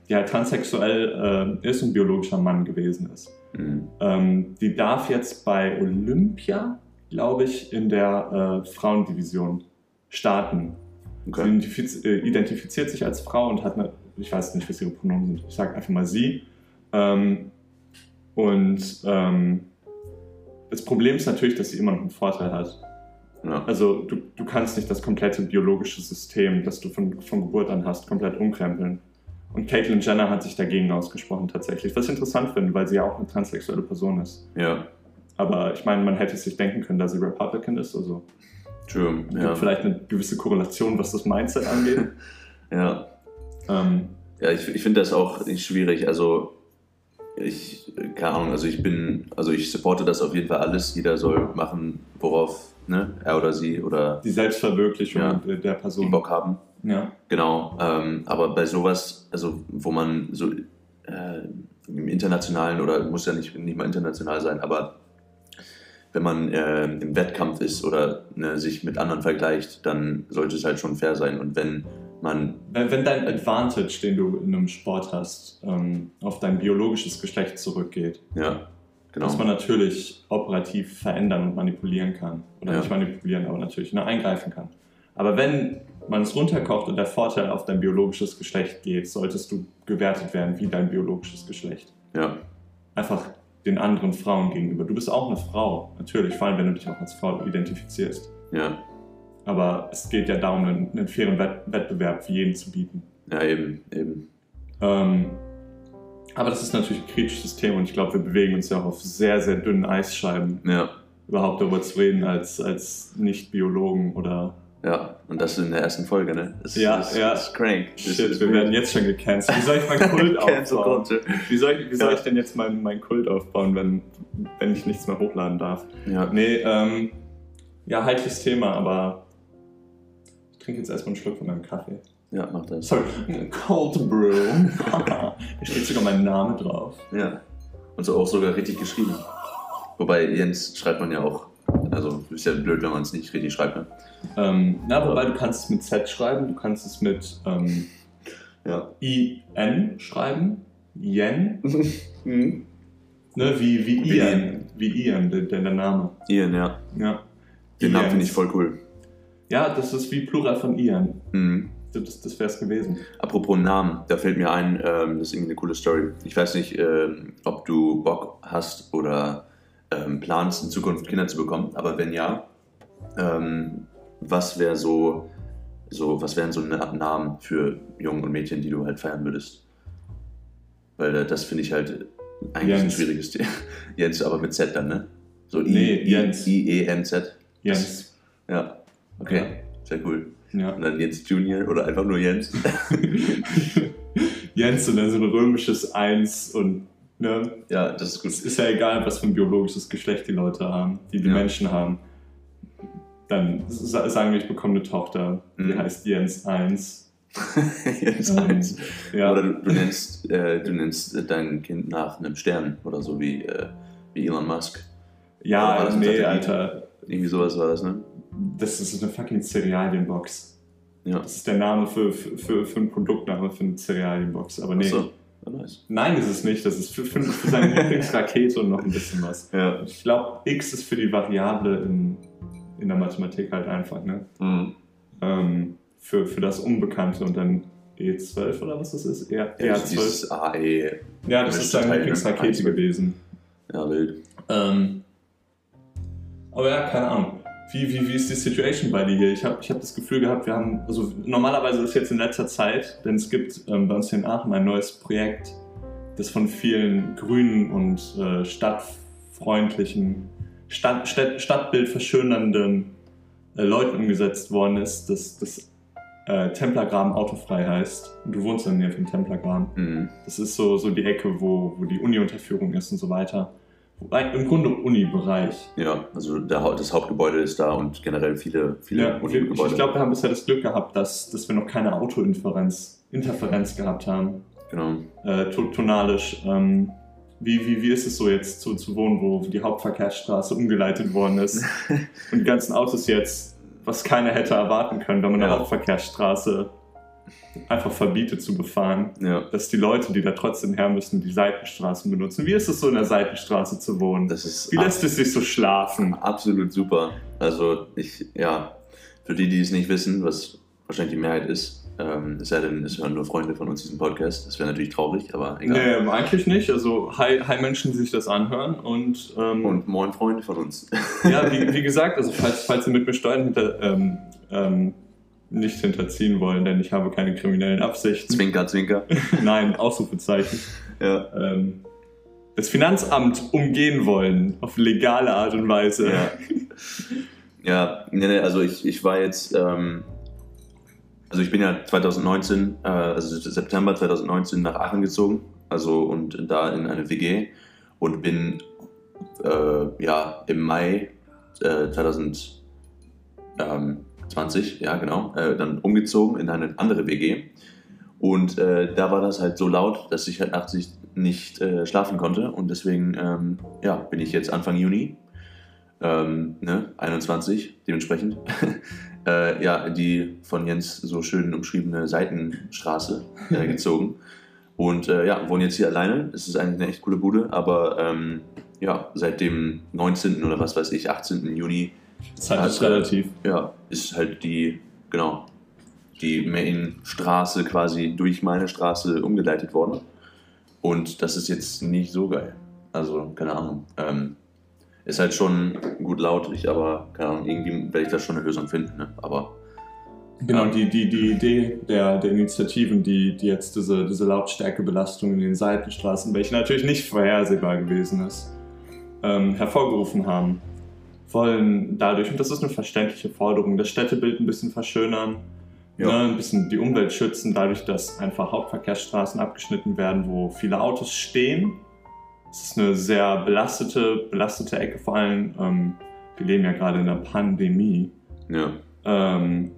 Die halt transsexuell äh, ist und biologischer Mann gewesen ist. Hm. Ähm, die darf jetzt bei Olympia, glaube ich, in der äh, Frauendivision starten. Sie Okay. identifiz äh, identifiziert sich als Frau und hat eine, ich weiß nicht, was ihre Pronomen sind, ich sage einfach mal sie. Ähm, und ähm, das Problem ist natürlich, dass sie immer noch einen Vorteil hat. Ja. Also du, du kannst nicht das komplette biologische System, das du von, von Geburt an hast, komplett umkrempeln. Und Caitlyn Jenner hat sich dagegen ausgesprochen tatsächlich, was ich interessant finde, weil sie ja auch eine transsexuelle Person ist. ja, Aber ich meine, man hätte es sich denken können, da sie Republican ist, also true. gibt Ja. vielleicht eine gewisse Korrelation, was das Mindset angeht. *laughs* ja. ähm, Ja, ich, ich finde das auch nicht schwierig. Also, ich, keine Ahnung, also ich bin, also ich supporte das auf jeden Fall alles. Jeder soll machen, worauf ne, er oder sie oder Die Selbstverwirklichung Ja. der, der die Person. Bock haben. Ja. Genau, ähm, aber bei sowas, also wo man so äh, im internationalen oder muss ja nicht, nicht mal international sein, aber wenn man äh, im Wettkampf ist oder ne, sich mit anderen vergleicht, dann sollte es halt schon fair sein. Und wenn man, Wenn, dein Advantage, den du in einem Sport hast, ähm, auf dein biologisches Geschlecht zurückgeht, ja, genau, was man natürlich operativ verändern und manipulieren kann. Oder Ja. nicht manipulieren, aber natürlich ne, eingreifen kann. Aber wenn man es runterkocht und der Vorteil auf dein biologisches Geschlecht geht, solltest du gewertet werden wie dein biologisches Geschlecht. ja, Einfach den anderen Frauen gegenüber. Du bist auch eine Frau, natürlich, vor allem wenn du dich auch als Frau identifizierst. ja, Aber es geht ja darum, einen, einen fairen Wett Wettbewerb für jeden zu bieten. ja, eben, eben, Ähm, aber das ist natürlich ein kritisches Thema und ich glaube, wir bewegen uns ja auch auf sehr, sehr dünnen Eisscheiben, ja, überhaupt darüber zu reden als, als Nicht-Biologen oder. ja. Und das in der ersten Folge, ne? Das, Ja, das, ja. Das ist crank. Shit, wir weird. werden jetzt schon gecancelt. Wie soll ich meinen Kult *laughs* aufbauen? Wie soll ich, wie soll ich denn jetzt meinen meinen Kult aufbauen, wenn, wenn ich nichts mehr hochladen darf? Ja, Nee, ähm, ja, heikles Thema, aber trinke jetzt erstmal einen Schluck von meinem Kaffee. ja, mach das. Sorry, *laughs* Cold Brew. *laughs* Hier steht sogar mein Name drauf. Ja. Und so auch sogar richtig geschrieben. Wobei Jens schreibt man ja auch. Also ist ja blöd, wenn man es nicht richtig schreibt. Ne? Ähm, na, wobei du kannst es mit Z schreiben, du kannst es mit ähm, Ja. IN schreiben. Yen. *laughs* Mhm. Ne, wie, wie Ian. Wie Ian, der, der, Name. Ian, ja. Ja. Den Namen finde ich voll cool. Ja, das ist wie Plural von Ian. Mhm. Das, das wäre es gewesen. Apropos Namen, da fällt mir ein, ähm, das ist irgendwie eine coole Story. Ich weiß nicht, ähm, ob du Bock hast oder ähm, planst, in Zukunft Kinder zu bekommen, aber wenn ja, ähm, was wäre so, so, was wären so Na- Namen für Jungen und Mädchen, die du halt feiern würdest? Weil äh, das finde ich halt eigentlich ein Jens. schwieriges Thema. *laughs* Jens, aber mit Z dann, ne? So I, Nee, I, Jens. I-E-N-Z. Jens. Ja, okay, sehr cool. Ja. Und dann Jens Junior oder einfach nur Jens. *laughs* Jens und dann so ein römisches Eins und ne, ja, das ist gut. es ist ja egal, was für ein biologisches Geschlecht die Leute haben, die die Ja. Menschen haben. Dann sa- sagen wir, ich bekomme eine Tochter, die Mhm. heißt Jens 1. *laughs* Jens Ähm, eins. Ja. Oder du, du, nennst, äh, du nennst dein Kind nach einem Stern oder so wie, äh, wie Elon Musk. Ja, nee? Alter. Irgendwie sowas war das, ne? Das ist eine fucking Cerealienbox. Ja. Das ist der Name für, für, für, für ein Produktname für eine Cerealienbox. Aber nee. Ja, nice. Nein, ist es nicht. Das ist für, für, für seine Lieblingsrakete *laughs* und noch ein bisschen was. Ja. Ich glaube, X ist für die Variable in, in der Mathematik halt einfach, ne? Mhm. Ähm, für, für das Unbekannte und dann E12 oder was das ist? E, Ja, ER12. dieses AE. Ja, das ist seine ne? Lieblingsrakete gewesen. Ja, wild. Ähm, aber ja, keine Ahnung. Wie, wie, wie ist die Situation bei dir hier? Ich habe ich hab das Gefühl gehabt, wir haben, also normalerweise ist jetzt in letzter Zeit, denn es gibt ähm, bei uns hier in Aachen ein neues Projekt, das von vielen grünen und äh, stadtfreundlichen, Stadt, Stadt, Stadtbild verschönernden äh, Leuten umgesetzt worden ist, das, das äh, Templergraben autofrei heißt. Und du wohnst in der Nähe vom Templergraben. Mhm. Das ist so, so die Ecke, wo, wo die Uni-Unterführung ist und so weiter. Im Grunde Uni-Bereich. Ja, also der, das Hauptgebäude ist da und generell viele, viele Ja, ich Uni-Gebäude. ich glaube, wir haben bisher das Glück gehabt, dass, dass wir noch keine Autointerferenz Interferenz gehabt haben. Genau. Äh, to- tonalisch. Ähm, wie, wie, wie ist es so jetzt zu, zu wohnen, wo die Hauptverkehrsstraße umgeleitet worden ist *laughs* und die ganzen Autos jetzt, was keiner hätte erwarten können, wenn man eine Ja. Hauptverkehrsstraße einfach verbietet zu befahren. Ja, dass die Leute, die da trotzdem her müssen, die Seitenstraßen benutzen. Wie ist es so, in der Seitenstraße zu wohnen? Wie lässt es sich so schlafen? absolut super. Also ich, ja, für die, die es nicht wissen, was wahrscheinlich die Mehrheit ist, ähm, es sei denn, es hören nur Freunde von uns diesen Podcast. Das wäre natürlich traurig, aber egal. Nee, eigentlich nicht. Also, hi, hi Menschen, die sich das anhören. Und, ähm, Und moin Freunde von uns. ja, wie, wie gesagt, also falls, falls Sie mit mir Steuern hinter, ähm, ähm, nicht hinterziehen wollen, denn ich habe keine kriminellen Absichten. Zwinker, zwinker. *laughs* Nein, Ausrufezeichen. Ja. Ähm, das Finanzamt umgehen wollen, auf legale Art und Weise. Ja. Ja, nee, nee, also ich, ich war jetzt, ähm, also ich bin ja 2019, äh, also September 2019 nach Aachen gezogen also und da in eine WG und bin äh, ja im Mai äh, 2020, ja genau, äh, dann umgezogen in eine andere WG. Und äh, da war das halt so laut, dass ich halt nachts nicht, äh, schlafen konnte. Und deswegen ähm, ja, bin ich jetzt Anfang Juni, ähm, ne, 21 dementsprechend, *laughs* äh, ja, die von Jens so schön umschriebene Seitenstraße äh, *laughs* gezogen. Und äh, ja, wohne jetzt hier alleine. Es ist eigentlich eine echt coole Bude, aber ähm, ja, seit dem 19. oder was weiß ich, 18. Juni Ist halt äh, relativ. ja, ist halt die, genau, die Main-Straße quasi durch meine Straße umgeleitet worden. Und das ist jetzt nicht so geil. Also, keine Ahnung. Ähm, ist halt schon gut lautig, aber keine Ahnung, irgendwie werde ich da schon eine Lösung finden. Ne? Aber Genau, Ja. die, die, die Idee der, der Initiativen, die, die jetzt diese, diese Lautstärkebelastung in den Seitenstraßen, welche natürlich nicht vorhersehbar gewesen ist, ähm, hervorgerufen haben, wollen dadurch, und das ist eine verständliche Forderung, das Städtebild ein bisschen verschönern, Ja. ne, ein bisschen die Umwelt schützen, dadurch, dass einfach Hauptverkehrsstraßen abgeschnitten werden, wo viele Autos stehen. Es ist eine sehr belastete, belastete Ecke, vor allem, ähm, wir leben ja gerade in einer Pandemie. ja, Ähm,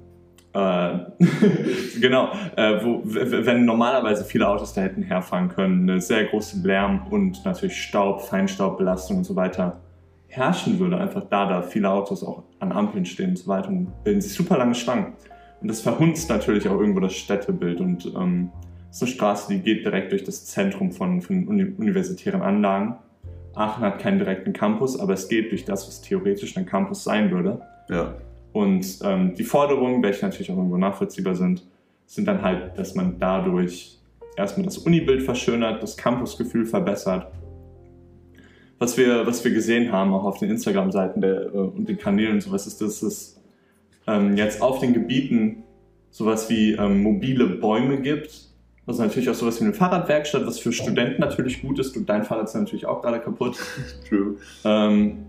äh, *laughs* genau, äh, wo, wenn normalerweise viele Autos da hätten herfahren können, eine sehr große Lärm und natürlich Staub, Feinstaubbelastung und so weiter herrschen würde, einfach da, da viele Autos auch an Ampeln stehen und so weiter, und bilden sich super lange Schlangen. Und das verhunzt natürlich auch irgendwo das Städtebild und ähm, ist eine Straße, die geht direkt durch das Zentrum von, von uni universitären Anlagen. Aachen hat keinen direkten Campus, aber es geht durch das, was theoretisch ein Campus sein würde. ja, Und ähm, die Forderungen, welche natürlich auch irgendwo nachvollziehbar sind, sind dann halt, dass man dadurch erstmal das Unibild verschönert, das Campusgefühl verbessert. Was wir, was wir gesehen haben, auch auf den Instagram-Seiten äh, und den Kanälen und sowas, ist, dass es ähm, jetzt auf den Gebieten sowas wie ähm, mobile Bäume gibt. Also natürlich auch sowas wie eine Fahrradwerkstatt, was für Studenten natürlich gut ist. Und dein Fahrrad ist natürlich auch gerade kaputt. *laughs* true. Ähm,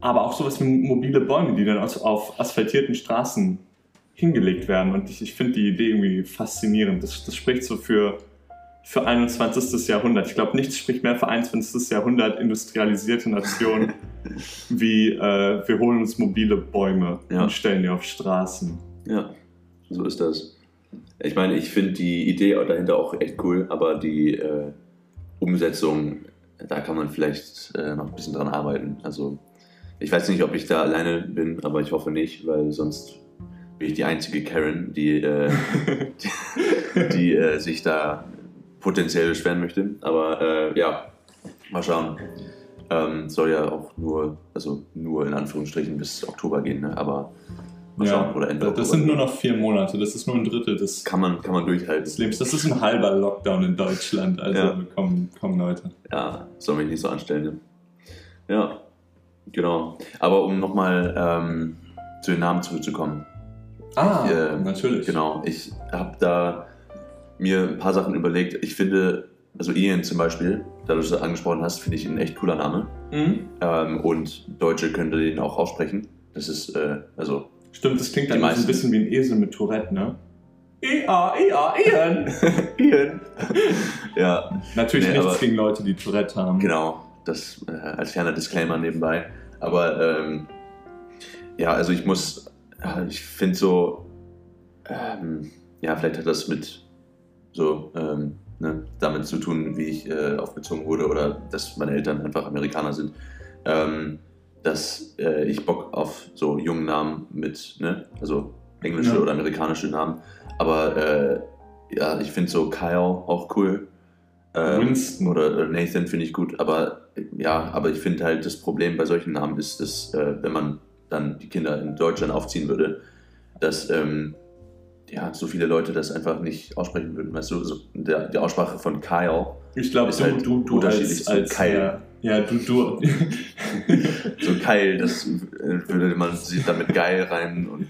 aber auch sowas wie mobile Bäume, die dann auf asphaltierten Straßen hingelegt werden. Und ich, ich finde die Idee irgendwie faszinierend. Das, das spricht so für, für 21. Jahrhundert. Ich glaube, nichts spricht mehr für 21. Jahrhundert industrialisierte Nation *laughs* wie äh, wir holen uns mobile Bäume Ja. und stellen die auf Straßen. Ja, so ist das. Ich meine, ich finde die Idee dahinter auch echt cool, aber die äh, Umsetzung, da kann man vielleicht äh, noch ein bisschen dran arbeiten. Also, ich weiß nicht, ob ich da alleine bin, aber ich hoffe nicht, weil sonst bin ich die einzige Karen, die, äh, die, *laughs* die äh, sich da potenziell beschweren möchte. Aber äh, ja, mal schauen. Ähm, soll ja auch nur, also nur in Anführungsstrichen bis Oktober gehen, ne? aber mal schauen. Oder Ende das Oktober. sind nur noch vier Monate. Das ist nur ein Drittel des, kann man, kann man durchhalten. des Lebens. Das ist ein halber Lockdown in Deutschland. Also Ja. kommen, kommen Leute. Ja, soll mich nicht so anstellen. Ne? Ja, genau. Aber um nochmal ähm, zu den Namen zurückzukommen. Ah, äh, natürlich. Genau, ich habe da mir ein paar Sachen überlegt. Ich finde, also Ian zum Beispiel, da du es angesprochen hast, finde ich ein echt cooler Name. Mhm. Ähm, und Deutsche könnte den auch aussprechen. Das ist, äh, also, Stimmt, das klingt dann so ein bisschen wie ein Esel mit Tourette, ne? Ja, ja, Ian. *laughs* Ian. *laughs* ja, Natürlich Nee, nichts aber- gegen Leute, die Tourette haben. Genau, das äh, als kleiner Disclaimer nebenbei. Aber ähm, ja, also ich muss, äh, ich finde so, ähm, ja, vielleicht hat das mit so ähm, ne, damit zu tun, wie ich äh, aufgezogen wurde oder dass meine Eltern einfach Amerikaner sind, ähm, dass äh, ich Bock auf so jungen Namen mit, ne, also englische Ja. oder amerikanische Namen. Aber äh, ja, ich finde so Kyle auch cool. Ähm, Winston. oder oder Nathan finde ich gut, aber ja, aber ich finde halt das Problem bei solchen Namen ist, dass äh, wenn man dann die Kinder in Deutschland aufziehen würde, dass ähm, ja, so viele Leute das einfach nicht aussprechen würden. Weißt du, so der, die Aussprache von Kyle, Ich glaube, Ist du, halt du, du unterschiedlich als, zu als Kyle. Ja, ja, du, du. so Kyle, das würde man sich damit geil rein und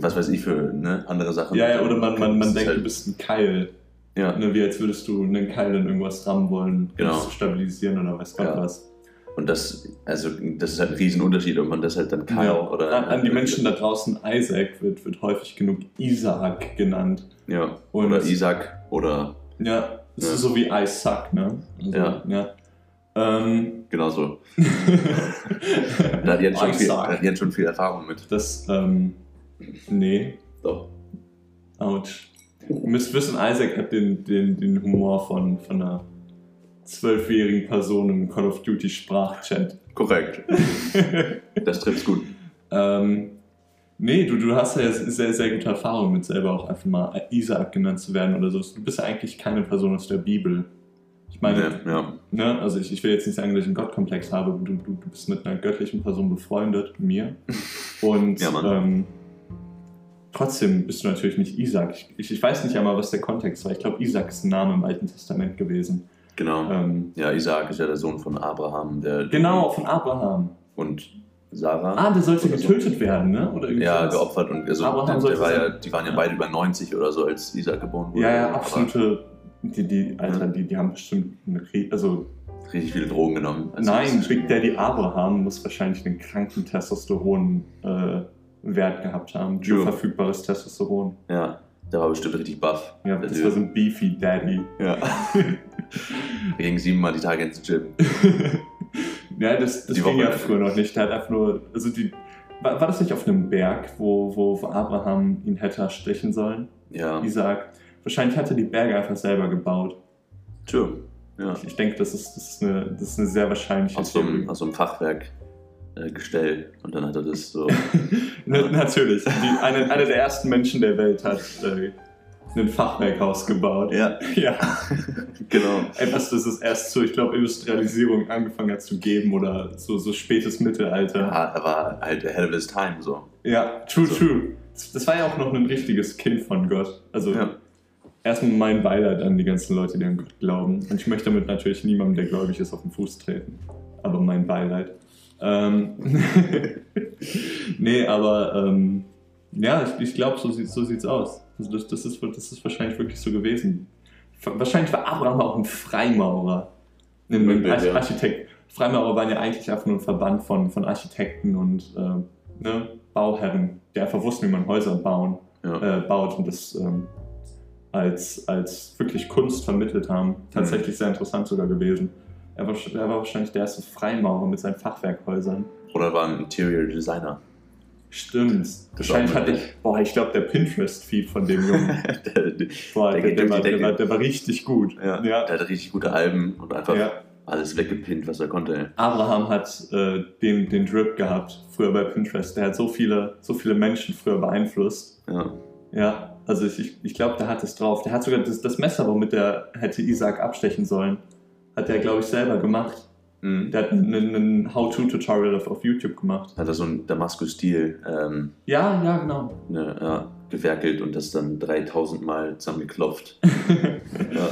was weiß ich für ne, andere Sachen. ja, ja, oder man, man, man denkt, halt, du bist ein Keil. ja, Ne, wie als würdest du einen Keil in irgendwas rammen wollen, um Genau. zu stabilisieren oder weiß Gott Ja. was. Und das, also das ist halt ein Riesenunterschied, ob man das halt dann Kyle Ja. oder an, an die Menschen da draußen, Isaac wird, wird häufig genug Isaac genannt. ja, Und- oder Isaac oder Ja, Das Ja. ist so wie I suck, ne? Also, Ja. ja. Ähm, Genau so. *laughs* Da hat Jens schon, viel, hat Jens schon viel Erfahrung mit. Das, ähm, nee, Doch. ouch. Ihr müsst wissen, Isaac hat den, den, den Humor von, von einer zwölfjährigen Person im Call of Duty Sprachchat. Korrekt. *laughs* Das trifft's gut. ähm, nee, du, du hast ja sehr, sehr gute Erfahrung mit selber auch einfach mal Isaac genannt zu werden oder so. Du bist ja eigentlich keine Person aus der Bibel. Ich meine, Ja, ja. ne, also ich, ich will jetzt nicht sagen, dass ich einen Gottkomplex habe, du, du, du bist mit einer göttlichen Person befreundet, mir. *laughs* Und Ja, ähm, trotzdem bist du natürlich nicht Isaac. Ich, ich, ich weiß nicht einmal, was der Kontext war. Ich glaube, Isaac ist ein Name im Alten Testament gewesen. Genau. Ähm, Ja, Isaac ist ja der Sohn von Abraham, der genau, von Abraham. und Sarah. Ah, der sollte Oder so. getötet werden, ne? Oder irgendwie Ja, geopfert und also Abraham der, der war ja, die waren ja beide über 90 oder so, als Isaac geboren wurde. Ja, ja, absolute. Die, die, Alter, die, die haben bestimmt eine, Rie- also richtig viele Drogen genommen. als Nein, Big Daddy Abraham muss wahrscheinlich einen kranken Testosteron-Wert gehabt haben. True. Verfügbares Testosteron. Ja, der war bestimmt richtig buff. Ja, das war so ein Beefy Daddy. Ja. *laughs* Wir gingen siebenmal die Tage ins Gym. *laughs* ja, das, das Die ging Woche. ja früher noch nicht. Der hat einfach nur. Also die, war, war das nicht auf einem Berg, wo, wo, wo Abraham ihn hätte stechen sollen? Ja, Isaac. Wahrscheinlich hat er die Berge einfach selber gebaut. true. Ja. Ich, ich denke, das ist, das, ist eine, das ist eine sehr wahrscheinliche Aus so einem, aus so einem Fachwerk äh, Gestell. Und dann hat er das so. *laughs* Na, natürlich. Die, eine, einer der ersten Menschen der Welt hat äh, ein Fachwerkhaus gebaut. ja, *laughs* Ja. *laughs* genau. Etwas, das es erst zur, ich glaube, Industrialisierung angefangen hat zu geben oder so, so spätes Mittelalter. Ja, er war halt ahead of his time so. Ja, true, So. true. Das, das war ja auch noch ein richtiges Kind von Gott. Also Ja. erstmal mein Beileid an die ganzen Leute, die an Gott glauben. Und ich möchte damit natürlich niemandem, der gläubig ist, auf den Fuß treten. Aber mein Beileid. Ähm *laughs* nee, aber ähm, ja, ich, ich glaube, so, sieht, so sieht's aus. Also das, das, ist, das ist wahrscheinlich wirklich so gewesen. Wahrscheinlich war Abraham auch ein Freimaurer. Ein, Arch ja. Architekt. Freimaurer waren ja eigentlich einfach nur ein Verband von, von Architekten und äh, ne, Bauherren, die einfach wussten, wie man Häuser bauen, Ja. äh, baut und das ähm, als, als wirklich Kunst vermittelt haben. Tatsächlich sehr interessant sogar gewesen. Er war, er war wahrscheinlich der erste Freimaurer mit seinen Fachwerkhäusern. Oder war ein Interior Designer. Stimmt. Hatte möglich. ich, boah, ich glaube, der Pinterest-Feed von dem Jungen, *laughs* der, boah, war, die der, Decke. war, der war richtig gut. ja, Ja. der hatte richtig gute Alben und einfach Ja. alles weggepinnt, was er konnte. Abraham hat äh, den, den Drip gehabt, früher bei Pinterest. Der hat so viele, so viele Menschen früher beeinflusst. Ja. Ja, also ich, ich, ich glaube, der hat es drauf. Der hat sogar das, das Messer, womit er hätte Isaac abstechen sollen, hat er, glaube ich, selber gemacht. Mhm. Der hat ein, How-To-Tutorial auf, auf YouTube gemacht. Hat er so ein Damaskus-Stil ähm, Ja, ja, genau. ne, ja, gewerkelt und das dann 3000 Mal zusammengeklopft. *laughs* ja.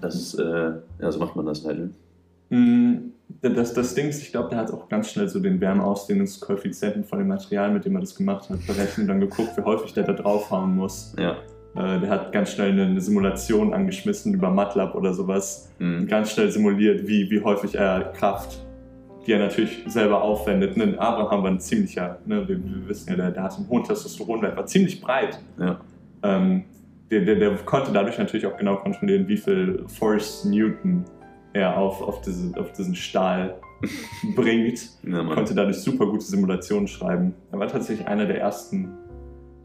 Das ist, äh, ja, so macht man das halt. Ne? Mm, Das, das Ding ist, ich glaube, der hat auch ganz schnell so den Wärmeausdehnungskoeffizienten von dem Material, mit dem er das gemacht hat, berechnet und dann geguckt, wie häufig der da draufhauen muss. Ja. Äh, Der hat ganz schnell eine, eine Simulation angeschmissen über MATLAB oder sowas Mhm. ganz schnell simuliert, wie, wie häufig er Kraft, die er natürlich selber aufwendet. Ne? Abraham war ein ziemlicher, ne? wir, wir wissen ja, der, der hat einen hohen Testosteronwert, war ziemlich breit. Ja. Ähm, der, der, der konnte dadurch natürlich auch genau kontrollieren, wie viel Force Newton er auf, auf, diese, auf diesen Stahl *laughs* bringt. Ja. Konnte dadurch super gute Simulationen schreiben. Er war tatsächlich einer der ersten,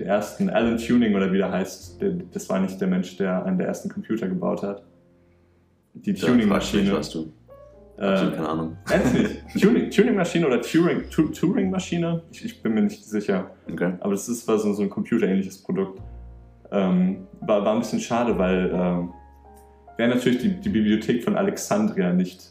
der ersten Alan Turing oder wie der heißt. Der, das war nicht der Mensch, der einen der ersten Computer gebaut hat. Die Da fragst du Äh, keine Ahnung. ernst nicht. *laughs* Turing-Maschine oder Turing- Tu- Turing-Maschine? Ich, ich bin mir nicht sicher. Okay. Aber das ist, war so, so ein computerähnliches Produkt. Ähm, war, war ein bisschen schade, weil ähm, wäre natürlich die, die Bibliothek von Alexandria nicht,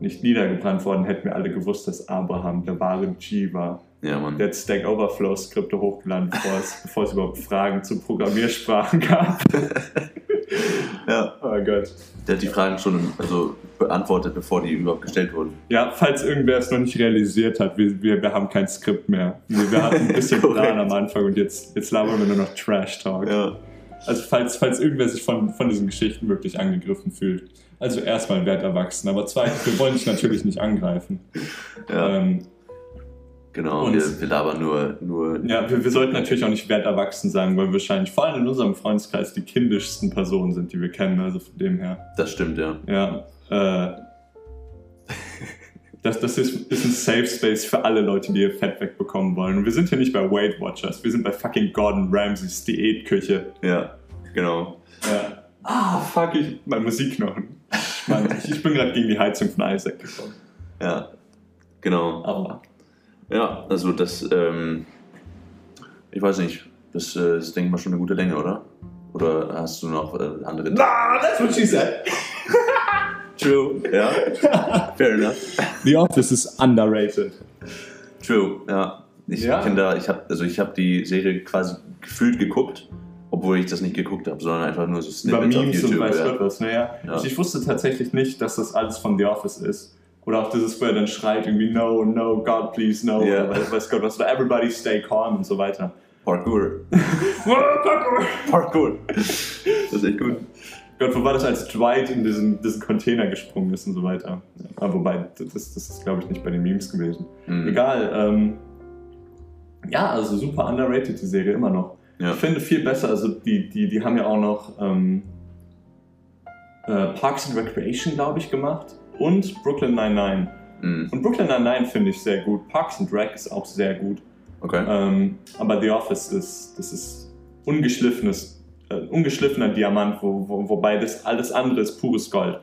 nicht niedergebrannt worden, hätten wir alle gewusst, dass Abraham der wahre G war. Ja, Mann. Der hat Stack Overflow-Skripte hochgeladen, *laughs* bevor es, überhaupt Fragen zu Programmiersprachen gab. *laughs* ja. Oh Gott. Der hat die Fragen schon also beantwortet, bevor die überhaupt gestellt wurden. Ja, falls irgendwer es noch nicht realisiert hat, wir, wir, wir haben kein Skript mehr. Wir, wir hatten ein bisschen. *laughs* Plan am Anfang und jetzt, jetzt labern wir nur noch Trash-Talk. Ja. Also falls, falls irgendwer sich von, von diesen Geschichten wirklich angegriffen fühlt. Also erstmal werd erwachsen, aber zweitens, wir wollen dich natürlich nicht angreifen. Ja. Ähm, Genau, Und- wir, wir labern nur, nur Ja, wir, wir sollten natürlich auch nicht werterwachsen sagen, weil wir wahrscheinlich vor allem in unserem Freundeskreis die kindischsten Personen sind, die wir kennen. Also von dem her. das stimmt, ja. Ja. Äh, das das ist, ist ein Safe Space für alle Leute, die ihr Fett wegbekommen wollen. Und wir sind hier nicht bei Weight Watchers, wir sind bei fucking Gordon Ramsays Diätküche. Ja, genau. Ja. Ah, fuck, ich. Mein Musikknochen. Ich, ich bin gerade gegen die Heizung von Isaac gekommen. Ja, genau. Aber. Ja, also das, ähm, ich weiß nicht, das äh, ist, denke ich mal, schon eine gute Länge, oder? Oder hast du noch äh, andere... Ah, that's what she said. True, ja. Fair enough. The Office is underrated. True, ja. Ich Ja. bin da, ich habe also ich habe die Serie quasi gefühlt geguckt, obwohl ich das nicht geguckt habe, sondern einfach nur so Über Snippets auf Memes und YouTube. weiß ja. Was. Naja, Ja. ich wusste tatsächlich nicht, dass das alles von The Office ist. Oder auch dieses, wo er dann schreit, irgendwie, no, no, God, please, no. Ja. Oder weiß, Gott was. Oder everybody stay calm und so weiter. Parkour. *laughs* Parkour. *laughs* Das ist echt gut. Gott, wo war das, als Dwight in diesen, diesen Container gesprungen ist und so weiter? Ja, aber wobei, das, das ist, glaube ich, nicht bei den Memes gewesen. Mhm. Egal. Ähm, ja, also super underrated, die Serie immer noch. Ja. Ich finde viel besser, also die, die, die haben ja auch noch ähm, äh, Parks and Recreation, glaube ich, gemacht und Brooklyn 99. Mhm. Und Brooklyn 99 finde ich sehr gut. Parks and Rec ist auch sehr gut. Okay. Ähm, aber The Office ist, das ist ungeschliffenes, äh, ungeschliffener Diamant, wo, wo, wobei das alles andere ist pures Gold.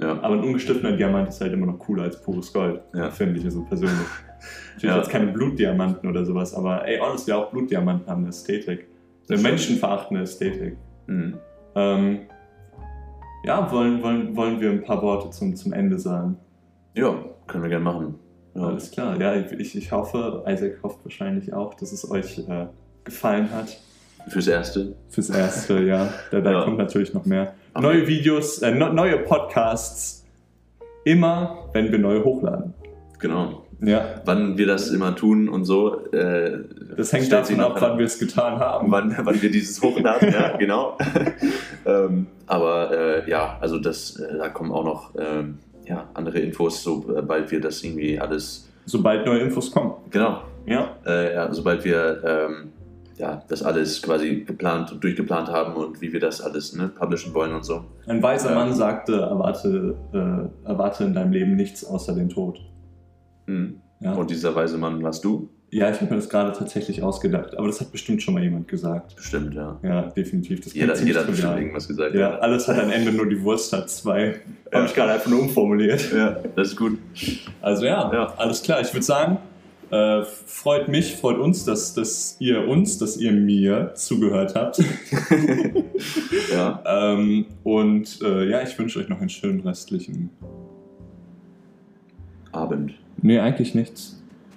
Ja. Aber ein ungeschliffener Diamant ist halt immer noch cooler als pures Gold, Ja. finde ich so persönlich. *laughs* Natürlich Ja. jetzt keine Blutdiamanten oder sowas, aber ey, honestly, auch Blutdiamanten haben eine Ästhetik. Eine menschenverachtende Ästhetik. Mhm. Ähm, ja, wollen, wollen, wollen wir ein paar Worte zum, zum Ende sagen? Ja, können wir gerne machen. Ja. Alles klar, ja, ich, ich hoffe, Isaac hofft wahrscheinlich auch, dass es euch äh, gefallen hat. Fürs Erste. Fürs Erste, ja. Da, da Ja. kommt natürlich noch mehr. Ach. Neue Videos, äh, neue Podcasts, immer, wenn wir neue hochladen. Genau. Ja, Wann wir das immer tun und so. Äh, das hängt davon ab, wann wir es getan haben. wann, wann wir dieses hochladen, ja, *laughs* genau. *laughs* ähm, aber äh, ja, also das, äh, da kommen auch noch ähm, ja, andere Infos, sobald wir das irgendwie alles, Sobald neue Infos kommen. genau, Ja, äh, ja, sobald wir ähm, ja, das alles quasi geplant und durchgeplant haben und wie wir das alles ne, publishen wollen und so. ein weiser Ja. Mann sagte, erwarte, äh, erwarte in deinem Leben nichts außer den Tod. Mhm. Ja, Und dieser weise Mann warst du? ja ich habe mir das gerade tatsächlich ausgedacht, aber das hat bestimmt schon mal jemand gesagt. Bestimmt, ja. Ja, definitiv. Das Jeder, jeder hat bestimmt irgendwas gesagt. Ja, alles hat ein Ende, nur die Wurst hat zwei. Ja. Habe ich gerade einfach nur umformuliert. ja, das ist gut. Also ja, Ja. alles klar. Ich würde sagen, äh, freut mich, freut uns, dass, dass ihr uns, dass ihr mir zugehört habt. *laughs* ja, ähm, und äh, ja, ich wünsche euch noch einen schönen restlichen. Abend. Nee, eigentlich nichts.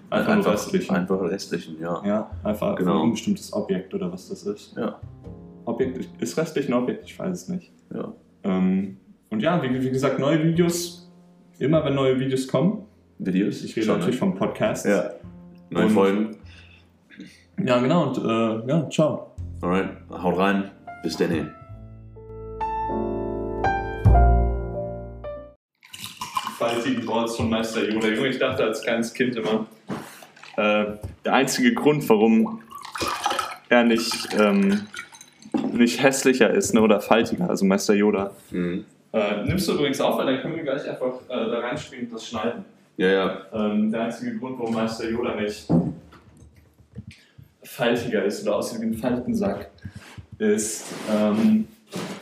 Einfach, nur restlichen. Einfach restlichen, ja. Ja, einfach Genau. ein unbestimmtes Objekt oder was das ist. Ja, Objekt ist restlich ein Objekt, ich weiß es nicht. ja. Ähm, und ja, wie, wie gesagt, neue Videos. Immer wenn neue Videos kommen. Videos? Ich rede Schon, natürlich ne? vom Podcast. Ja. Neue Und- Folgen. Ja, genau. Und äh, ja, ciao. Alright, haut rein. Bis dann. Faltigen Balls von Meister Yoda. Junge, ich dachte als kleines Kind immer, äh, der einzige Grund, warum er nicht, ähm, nicht hässlicher ist ne, oder faltiger, also Meister Yoda. Mhm. Äh, nimmst du übrigens auf, weil dann können wir gleich einfach äh, da reinspringen und das schneiden. Ja, ja. Ähm, der einzige Grund, warum Meister Yoda nicht faltiger ist oder aussieht wie ein Faltensack, ist ähm,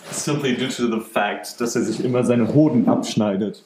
simply due to the fact, dass er sich immer seine Hoden abschneidet.